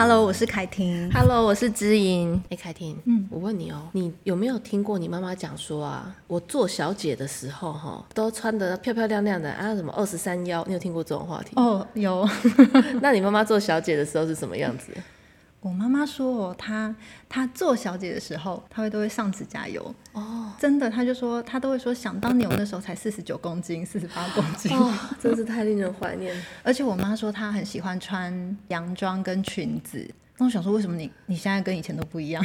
Hello，我是凯婷。Hello，我是知音。哎，凯婷，嗯，我问你哦，你有没有听过你妈妈讲说啊，我做小姐的时候哈，都穿得漂漂亮亮的啊，什么二十三幺，你有听过这种话题？哦，有。那你妈妈做小姐的时候是什么样子？我妈妈说哦，她她做小姐的时候，她会都会上指甲油。哦，真的，她就说她都会说，想当年我那时候才四十九公斤，四十八 公斤，哦，真是太令人怀念。而且我妈说她很喜欢穿洋装跟裙子，那我想说，为什么你你现在跟以前都不一样，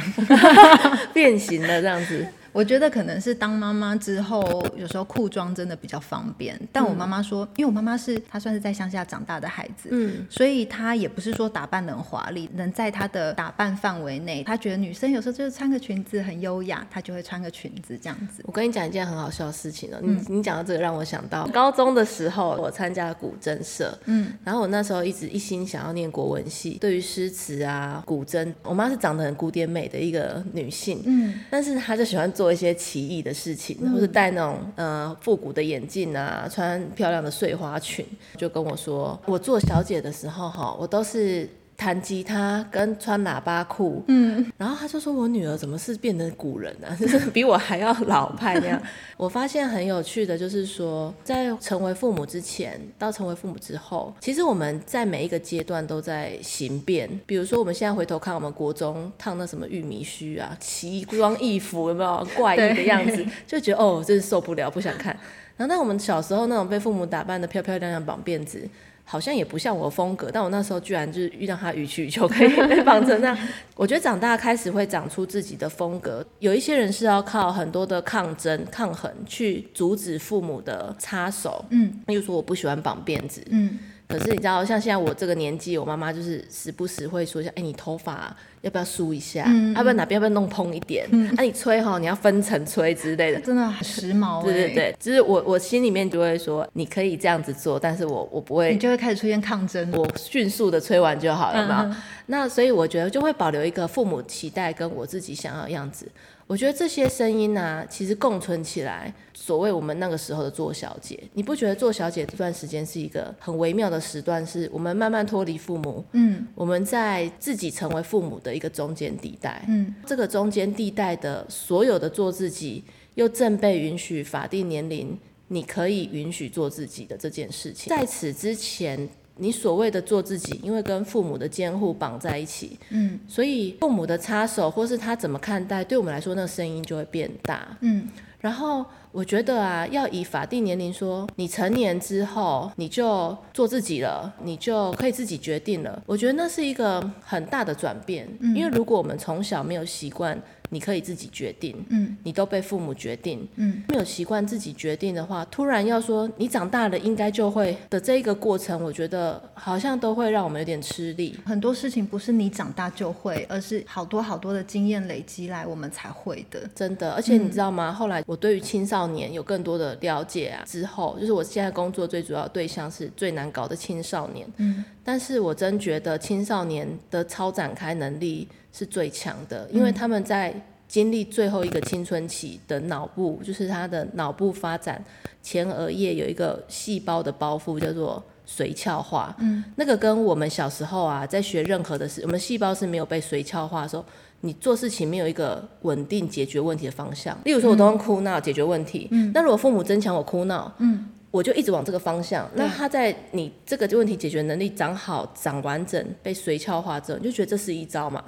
变形了这样子？我觉得可能是当妈妈之后，有时候裤装真的比较方便。但我妈妈说，因为我妈妈是她算是在乡下长大的孩子，嗯，所以她也不是说打扮得很华丽，能在她的打扮范围内，她觉得女生有时候就是穿个裙子很优雅，她就会穿个裙子这样子。我跟你讲一件很好笑的事情哦，嗯、你你讲到这个让我想到高中的时候，我参加了古筝社，嗯，然后我那时候一直一心想要念国文系，对于诗词啊、古筝，我妈是长得很古典美的一个女性，嗯，但是她就喜欢做一些奇异的事情，或是戴那种呃复古的眼镜啊，穿漂亮的碎花裙，就跟我说，我做小姐的时候哈，我都是。弹吉他跟穿喇叭裤，嗯，然后他就说：“我女儿怎么是变成古人呢、啊？就是比我还要老派那样。”我发现很有趣的，就是说，在成为父母之前到成为父母之后，其实我们在每一个阶段都在形变。比如说，我们现在回头看我们国中烫那什么玉米须啊，奇装异服，有没有怪异的样子？就觉得哦，真是受不了，不想看。然后，那我们小时候那种被父母打扮的漂漂亮亮，绑辫子。好像也不像我的风格，但我那时候居然就是遇到他予取予求，可以 被绑成那样。我觉得长大开始会长出自己的风格，有一些人是要靠很多的抗争、抗衡去阻止父母的插手。嗯，例如说我不喜欢绑辫子。嗯。可是你知道，像现在我这个年纪，我妈妈就是时不时会说一下，哎、欸，你头发要不要梳一下？嗯，要不然哪边要不要弄蓬一点？嗯，啊，你吹哈，你要分层吹之类的，真的很时髦、欸。对对对，就是我我心里面就会说，你可以这样子做，但是我我不会，你就会开始出现抗争，我迅速的吹完就好了嘛。嗯、那所以我觉得就会保留一个父母期待跟我自己想要的样子。我觉得这些声音呢、啊，其实共存起来，所谓我们那个时候的做小姐，你不觉得做小姐这段时间是一个很微妙的时段？是我们慢慢脱离父母，嗯，我们在自己成为父母的一个中间地带，嗯，这个中间地带的所有的做自己，又正被允许法定年龄，你可以允许做自己的这件事情，在此之前。你所谓的做自己，因为跟父母的监护绑在一起，嗯，所以父母的插手或是他怎么看待，对我们来说，那个声音就会变大，嗯，然后我觉得啊，要以法定年龄说，你成年之后你就做自己了，你就可以自己决定了，我觉得那是一个很大的转变，嗯，因为如果我们从小没有习惯。你可以自己决定，嗯，你都被父母决定，嗯，没有习惯自己决定的话，突然要说你长大了应该就会的这一个过程，我觉得好像都会让我们有点吃力。很多事情不是你长大就会，而是好多好多的经验累积来我们才会的，真的。而且你知道吗？嗯、后来我对于青少年有更多的了解啊，之后就是我现在工作最主要对象是最难搞的青少年，嗯，但是我真觉得青少年的超展开能力是最强的，因为他们在经历最后一个青春期的脑部，就是他的脑部发展前额叶有一个细胞的包覆，叫做髓鞘化。嗯，那个跟我们小时候啊，在学任何的事，我们细胞是没有被髓鞘化的时候，你做事情没有一个稳定解决问题的方向。例如说，我都用哭闹解决问题。嗯，那如果父母增强我哭闹，嗯。我就一直往这个方向。那他在你这个问题解决能力长好、长完整、被髓鞘化之后，你就觉得这是一招嘛，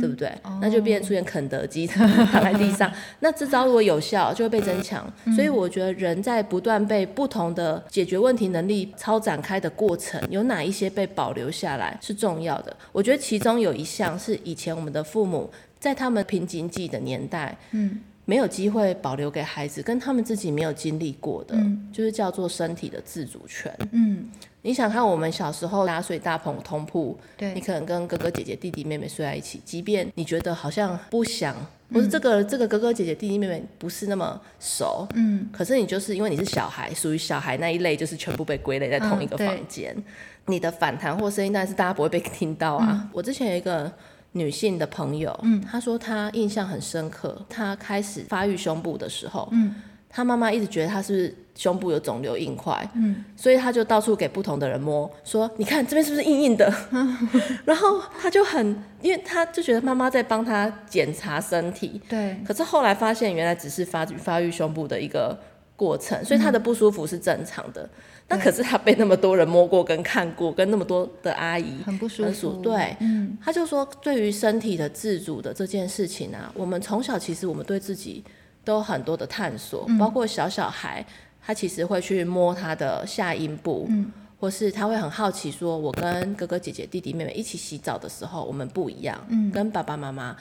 对不对？哦、那就变出现肯德基躺 在地上。那这招如果有效，就会被增强。嗯、所以我觉得人在不断被不同的解决问题能力超展开的过程，有哪一些被保留下来是重要的？我觉得其中有一项是以前我们的父母在他们瓶颈期的年代，嗯。没有机会保留给孩子，跟他们自己没有经历过的，嗯、就是叫做身体的自主权。嗯，你想看我们小时候大家睡大棚通铺，对，你可能跟哥哥姐姐、弟弟妹妹睡在一起，即便你觉得好像不想，或是这个、嗯、这个哥哥姐姐、弟弟妹妹不是那么熟，嗯，可是你就是因为你是小孩，属于小孩那一类，就是全部被归类在同一个房间，嗯、你的反弹或声音，但是大家不会被听到啊。嗯、我之前有一个。女性的朋友，嗯，她说她印象很深刻。她开始发育胸部的时候，嗯，她妈妈一直觉得她是胸部有肿瘤硬块，嗯，所以她就到处给不同的人摸，说你看这边是不是硬硬的？然后她就很，因为她就觉得妈妈在帮她检查身体，对。可是后来发现原来只是发发育胸部的一个过程，所以她的不舒服是正常的。嗯、那可是他被那么多人摸过跟看过，跟那么多的阿姨很不舒服，对，嗯。他就说对于身体的自主的这件事情啊，我们从小其实我们对自己都有很多的探索，嗯、包括小小孩。他其实会去摸他的下阴部，嗯，或是他会很好奇，说我跟哥哥姐姐、弟弟妹妹一起洗澡的时候，我们不一样，嗯，跟爸爸妈妈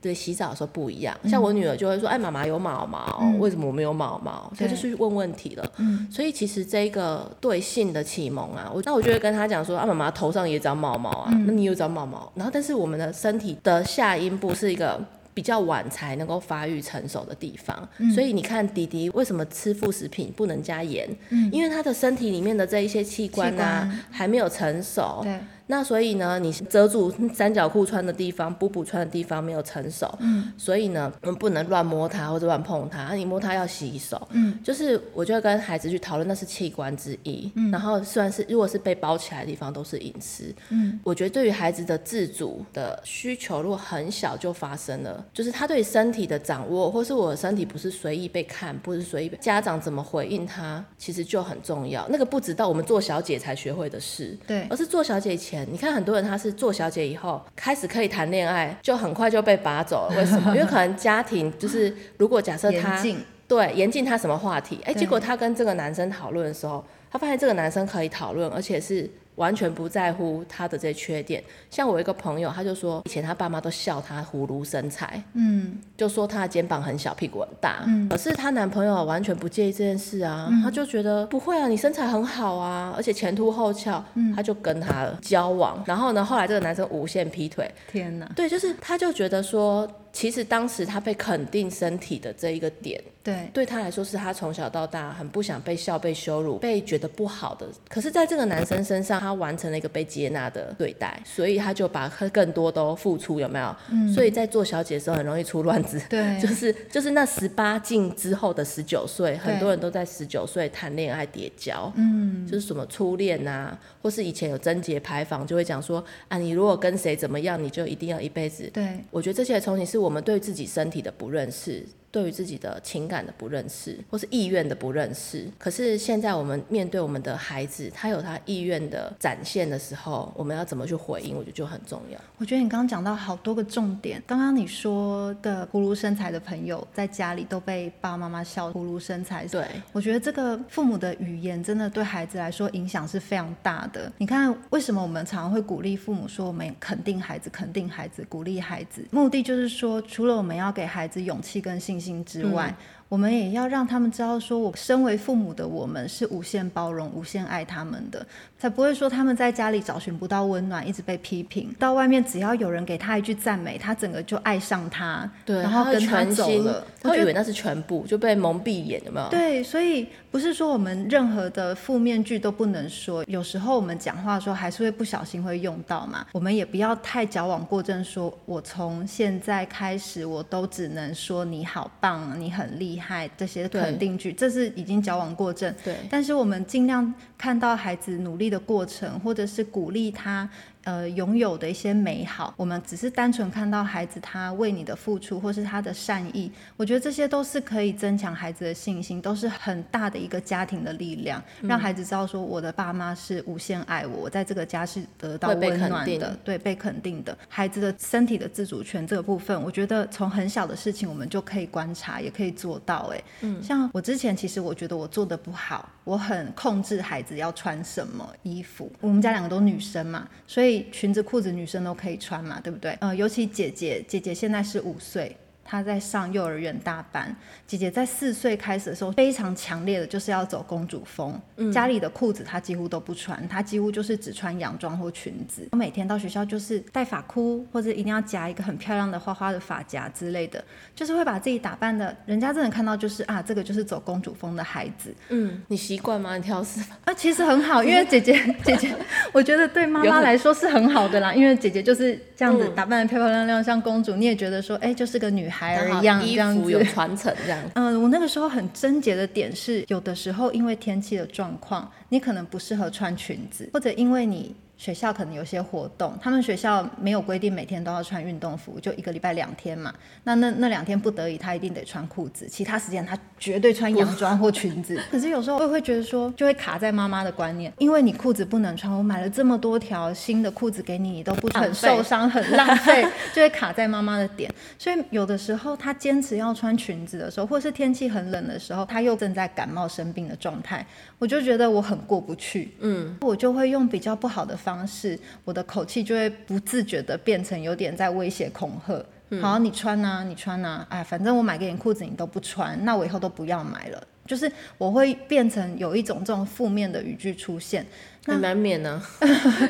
对洗澡的时候不一样。嗯、像我女儿就会说，哎，妈妈有毛毛，嗯、为什么我没有毛毛？她就是问问题了，嗯，所以其实这个对性的启蒙啊，我那我就会跟她讲说，啊，妈妈头上也长毛毛啊，嗯、那你有长毛毛，然后但是我们的身体的下阴部是一个。比较晚才能够发育成熟的地方，嗯、所以你看弟弟为什么吃副食品不能加盐？嗯、因为他的身体里面的这一些器官啊官还没有成熟。对。那所以呢，你遮住三角裤穿的地方，补补穿的地方没有成熟，嗯，所以呢，我们不能乱摸它或者乱碰它，你摸它要洗手，嗯，就是我就会跟孩子去讨论，那是器官之一，嗯，然后虽然是如果是被包起来的地方都是隐私，嗯，我觉得对于孩子的自主的需求，如果很小就发生了，就是他对身体的掌握，或是我的身体不是随意被看，不是随意被家长怎么回应他，其实就很重要。那个不知道我们做小姐才学会的事，对，而是做小姐以前。你看很多人他是做小姐以后开始可以谈恋爱，就很快就被拔走了。为什么？因为可能家庭就是，如果假设他禁对严禁他什么话题，哎，结果他跟这个男生讨论的时候，他发现这个男生可以讨论，而且是。完全不在乎他的这些缺点，像我一个朋友，他就说以前他爸妈都笑他葫芦身材，嗯，就说他的肩膀很小，屁股很大，嗯，可是她男朋友完全不介意这件事啊，嗯、他就觉得不会啊，你身材很好啊，而且前凸后翘，嗯，他就跟他了交往，然后呢，后来这个男生无限劈腿，天哪，对，就是他就觉得说。其实当时他被肯定身体的这一个点，对，对他来说是他从小到大很不想被笑、被羞辱、被觉得不好的。可是，在这个男生身上，他完成了一个被接纳的对待，所以他就把他更多都付出，有没有？嗯。所以在做小姐的时候很容易出乱子，对，就是就是那十八禁之后的十九岁，很多人都在十九岁谈恋爱跌跤，嗯，就是什么初恋啊，或是以前有贞节牌坊就会讲说啊，你如果跟谁怎么样，你就一定要一辈子。对，我觉得这些憧憬是。我们对自己身体的不认识。对于自己的情感的不认识，或是意愿的不认识，可是现在我们面对我们的孩子，他有他意愿的展现的时候，我们要怎么去回应？我觉得就很重要。我觉得你刚刚讲到好多个重点。刚刚你说的葫芦身材的朋友，在家里都被爸爸妈妈笑葫芦身材。对，我觉得这个父母的语言真的对孩子来说影响是非常大的。你看，为什么我们常常会鼓励父母说，我们肯定孩子，肯定孩子，鼓励孩子，目的就是说，除了我们要给孩子勇气跟信心之外。嗯我们也要让他们知道，说我身为父母的我们是无限包容、无限爱他们的，才不会说他们在家里找寻不到温暖，一直被批评。到外面只要有人给他一句赞美，他整个就爱上他，对，然后跟他走了。他以为那是全部，就被蒙蔽眼，有没有？对，所以不是说我们任何的负面句都不能说，有时候我们讲话的时候还是会不小心会用到嘛。我们也不要太矫枉过正，说我从现在开始我都只能说你好棒，你很厉害。害这些肯定句，这是已经矫枉过正。对，但是我们尽量看到孩子努力的过程，或者是鼓励他。呃，拥有的一些美好，我们只是单纯看到孩子他为你的付出，或是他的善意，我觉得这些都是可以增强孩子的信心，都是很大的一个家庭的力量，嗯、让孩子知道说我的爸妈是无限爱我，我在这个家是得到温暖的，对，被肯定的。孩子的身体的自主权这个部分，我觉得从很小的事情我们就可以观察，也可以做到。哎，嗯，像我之前其实我觉得我做的不好，我很控制孩子要穿什么衣服，我们家两个都女生嘛，所以。裙子、裤子，女生都可以穿嘛，对不对？呃，尤其姐姐，姐姐现在是五岁。他在上幼儿园大班，姐姐在四岁开始的时候非常强烈的就是要走公主风，嗯、家里的裤子她几乎都不穿，她几乎就是只穿洋装或裙子。我每天到学校就是戴发箍，或者一定要夹一个很漂亮的花花的发夹之类的，就是会把自己打扮的，人家真的看到就是啊，这个就是走公主风的孩子。嗯，你习惯吗？你挑食吗？啊，其实很好，因为姐姐 姐姐，我觉得对妈妈来说是很好的啦，因为姐姐就是这样子打扮的漂漂亮亮，像公主，你也觉得说，哎，就是个女孩。孩儿一样，衣服有传承这样。嗯，我那个时候很纠结的点是，有的时候因为天气的状况，你可能不适合穿裙子，或者因为你。学校可能有些活动，他们学校没有规定每天都要穿运动服，就一个礼拜两天嘛。那那那两天不得已，他一定得穿裤子，其他时间他绝对穿洋装或裙子。可是有时候我也会觉得说，就会卡在妈妈的观念，因为你裤子不能穿，我买了这么多条新的裤子给你，你都不很受伤，很浪费，就会卡在妈妈的点。所以有的时候他坚持要穿裙子的时候，或是天气很冷的时候，他又正在感冒生病的状态，我就觉得我很过不去。嗯，我就会用比较不好的方。式，我的口气就会不自觉的变成有点在威胁恐吓。嗯、好，你穿啊，你穿啊，哎，反正我买给你裤子你都不穿，那我以后都不要买了。就是我会变成有一种这种负面的语句出现。很难免呢，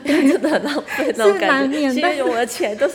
真的很浪费那种感觉。其实我的钱都是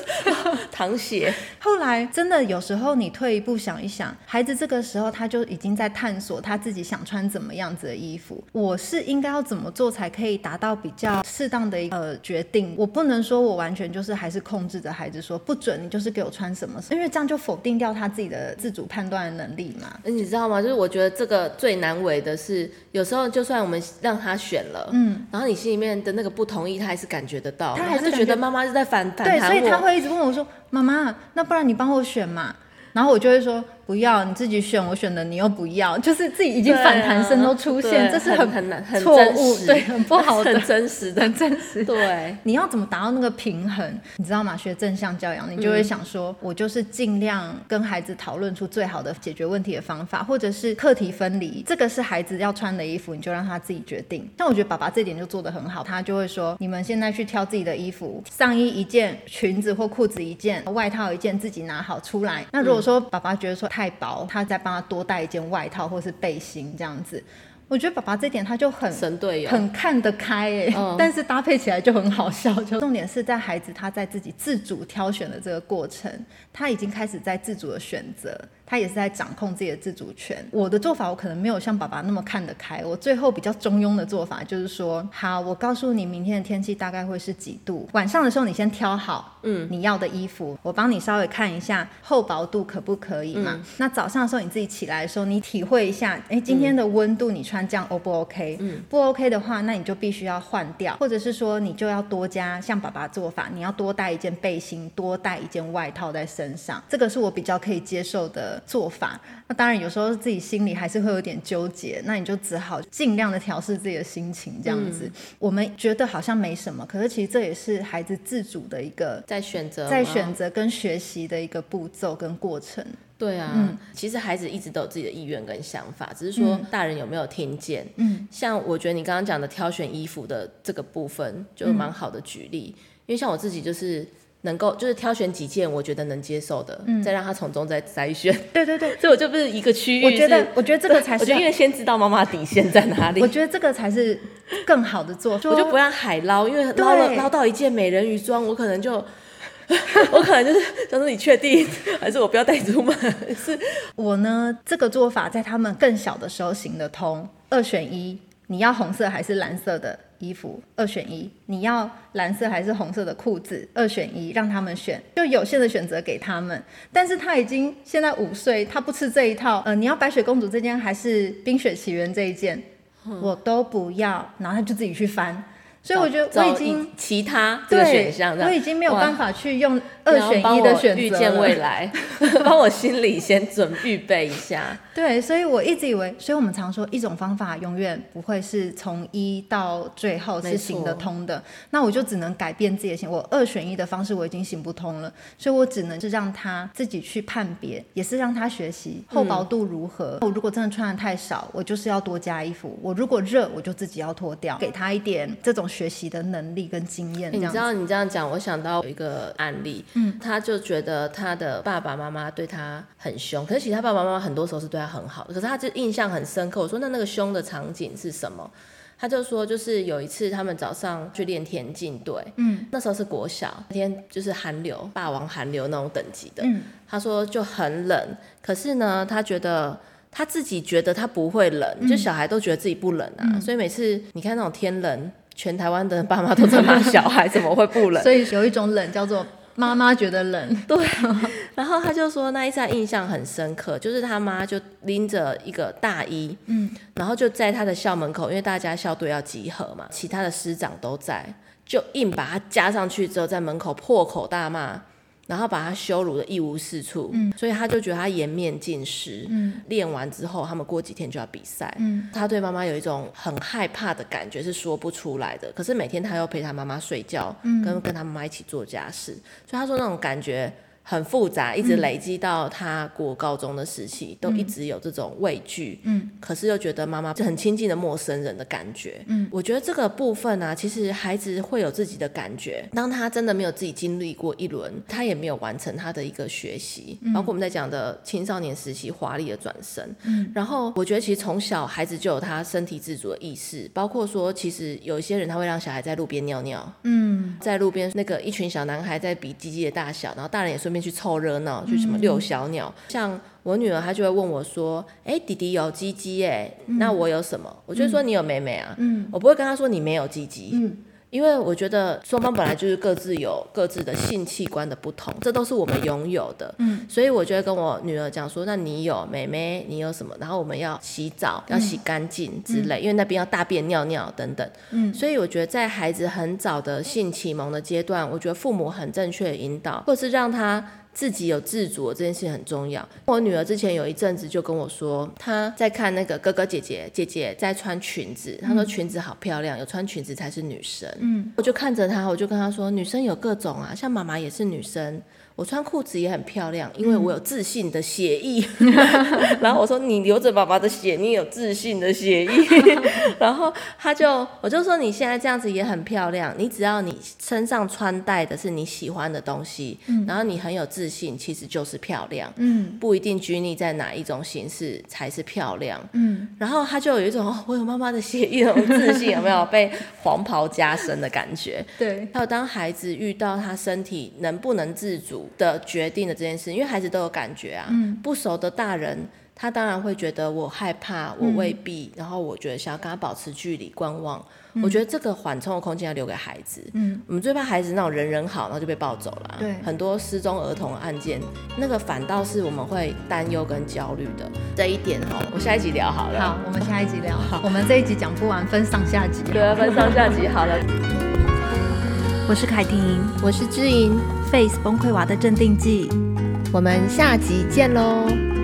淌血。后来真的有时候你退一步想一想，孩子这个时候他就已经在探索他自己想穿怎么样子的衣服。我是应该要怎么做才可以达到比较适当的一个决定？我不能说我完全就是还是控制着孩子说不准你就是给我穿什么，因为这样就否定掉他自己的自主判断的能力嘛。你知道吗？就是我觉得这个最难为的是，有时候就算我们让他选了，嗯，然后。你心里面的那个不同意，他还是感觉得到，他还是觉得妈妈是在反反弹我。对，所以他会一直问我说：“妈妈，那不然你帮我选嘛？”然后我就会说。不要你自己选，我选的你又不要，就是自己已经反弹声都出现，这是很很难很错误，对，很不好的，很真实的，很真实。对，你要怎么达到那个平衡？你知道吗？学正向教养，你就会想说，嗯、我就是尽量跟孩子讨论出最好的解决问题的方法，或者是课题分离。这个是孩子要穿的衣服，你就让他自己决定。像我觉得爸爸这点就做得很好，他就会说，你们现在去挑自己的衣服，上衣一件，裙子或裤子一件，外套一件，自己拿好出来。那如果说爸爸觉得说太薄，他再帮他多带一件外套或是背心这样子，我觉得爸爸这点他就很神队友，很看得开哎，嗯、但是搭配起来就很好笑。就重点是在孩子他在自己自主挑选的这个过程，他已经开始在自主的选择。他也是在掌控自己的自主权。我的做法，我可能没有像爸爸那么看得开。我最后比较中庸的做法就是说，好，我告诉你明天的天气大概会是几度。晚上的时候你先挑好，嗯，你要的衣服，嗯、我帮你稍微看一下厚薄度可不可以嘛？嗯、那早上的时候你自己起来的时候，你体会一下，哎，今天的温度你穿这样 O 不 OK？嗯，不 OK 的话，那你就必须要换掉，或者是说你就要多加像爸爸做法，你要多带一件背心，多带一件外套在身上。这个是我比较可以接受的。做法，那当然有时候自己心里还是会有点纠结，那你就只好尽量的调试自己的心情，这样子。嗯、我们觉得好像没什么，可是其实这也是孩子自主的一个在选择、在选择跟学习的一个步骤跟过程。对啊，嗯、其实孩子一直都有自己的意愿跟想法，只是说大人有没有听见。嗯，像我觉得你刚刚讲的挑选衣服的这个部分，就蛮好的举例，嗯、因为像我自己就是。能够就是挑选几件我觉得能接受的，嗯、再让他从中再筛选。对 对对，所以我就不是一个区域。我觉得，我觉得这个才 是，我觉得因为先知道妈妈底线在哪里。我觉得这个才是更好的做法。我就不让海捞，因为捞了对捞到一件美人鱼装，我可能就，我可能就是想说你确定，还是我不要带出门？是我呢，这个做法在他们更小的时候行得通，二选一，你要红色还是蓝色的？衣服二选一，你要蓝色还是红色的裤子？二选一，让他们选，就有限的选择给他们。但是他已经现在五岁，他不吃这一套。呃，你要白雪公主这件还是冰雪奇缘这一件？嗯、我都不要，然后他就自己去翻。所以我觉得我已经其他这个选项，我已经没有办法去用二选一的选择。预见未来，帮我心里先准预备一下。对，所以我一直以为，所以我们常说一种方法永远不会是从一到最后是行得通的。那我就只能改变自己的心，我二选一的方式我已经行不通了，所以我只能是让他自己去判别，也是让他学习厚薄度如何。我、嗯、如果真的穿的太少，我就是要多加衣服；我如果热，我就自己要脱掉，给他一点这种。学习的能力跟经验，你知道你这样讲，我想到有一个案例，嗯，他就觉得他的爸爸妈妈对他很凶，可是其实他爸爸妈妈很多时候是对他很好的，可是他就印象很深刻。我说那那个凶的场景是什么？他就说就是有一次他们早上去练田径队，嗯，那时候是国小，那天就是寒流，霸王寒流那种等级的，嗯，他说就很冷，可是呢，他觉得他自己觉得他不会冷，嗯，就小孩都觉得自己不冷啊，嗯，所以每次你看那种天冷。全台湾的爸妈都在骂小孩怎么会不冷，所以有一种冷叫做妈妈觉得冷。对，然后他就说那一次印象很深刻，就是他妈就拎着一个大衣，嗯，然后就在他的校门口，因为大家校队要集合嘛，其他的师长都在，就硬把他加上去之后，在门口破口大骂。然后把他羞辱的一无是处，嗯，所以他就觉得他颜面尽失。嗯，练完之后，他们过几天就要比赛。嗯，他对妈妈有一种很害怕的感觉，是说不出来的。可是每天他又陪他妈妈睡觉，嗯，跟跟他妈妈一起做家事，所以他说那种感觉。很复杂，一直累积到他过高中的时期，嗯、都一直有这种畏惧。嗯，可是又觉得妈妈是很亲近的陌生人的感觉。嗯，我觉得这个部分呢、啊，其实孩子会有自己的感觉。当他真的没有自己经历过一轮，他也没有完成他的一个学习。嗯、包括我们在讲的青少年时期华丽的转身。嗯，然后我觉得其实从小孩子就有他身体自主的意识，包括说其实有一些人他会让小孩在路边尿尿。嗯，在路边那个一群小男孩在比鸡鸡的大小，然后大人也顺。去凑热闹，去什么遛小鸟。嗯、像我女儿，她就会问我说：“哎、欸，弟弟有鸡鸡哎，嗯、那我有什么？”我就说：“你有妹妹啊。”嗯，我不会跟她说你没有鸡鸡。嗯，因为我觉得双方本来就是各自有各自的性器官的不同，这都是我们拥有的。嗯，所以我就会跟我女儿讲说：“那你有妹妹，你有什么？然后我们要洗澡，要洗干净之类，嗯、因为那边要大便、尿尿等等。”嗯，所以我觉得在孩子很早的性启蒙的阶段，我觉得父母很正确的引导，或者是让他。自己有自主这件事很重要。我女儿之前有一阵子就跟我说，她在看那个哥哥姐姐，姐姐在穿裙子，她说裙子好漂亮，有穿裙子才是女生。嗯，我就看着她，我就跟她说，女生有各种啊，像妈妈也是女生。我穿裤子也很漂亮，因为我有自信的血意。嗯、然后我说，你流着爸爸的血，你有自信的血意。然后他就，我就说，你现在这样子也很漂亮，你只要你身上穿戴的是你喜欢的东西，嗯、然后你很有自信，其实就是漂亮。嗯，不一定拘泥在哪一种形式才是漂亮。嗯，然后他就有一种，哦、我有妈妈的血液，那种自信有没有被黄袍加身的感觉？对。还有当孩子遇到他身体能不能自主。的决定的这件事，因为孩子都有感觉啊。嗯、不熟的大人，他当然会觉得我害怕，我未必，嗯、然后我觉得想要跟他保持距离观望。嗯、我觉得这个缓冲的空间要留给孩子。嗯，我们最怕孩子那种人人好，然后就被抱走了。对，很多失踪儿童案件，那个反倒是我们会担忧跟焦虑的。这一点哦，我下一集聊好了。好，我们下一集聊。好，我们这一集讲不完，分上下集。对，分上下集好了。我是凯婷，我是知莹。Face 崩溃娃的镇定剂，我们下集见喽。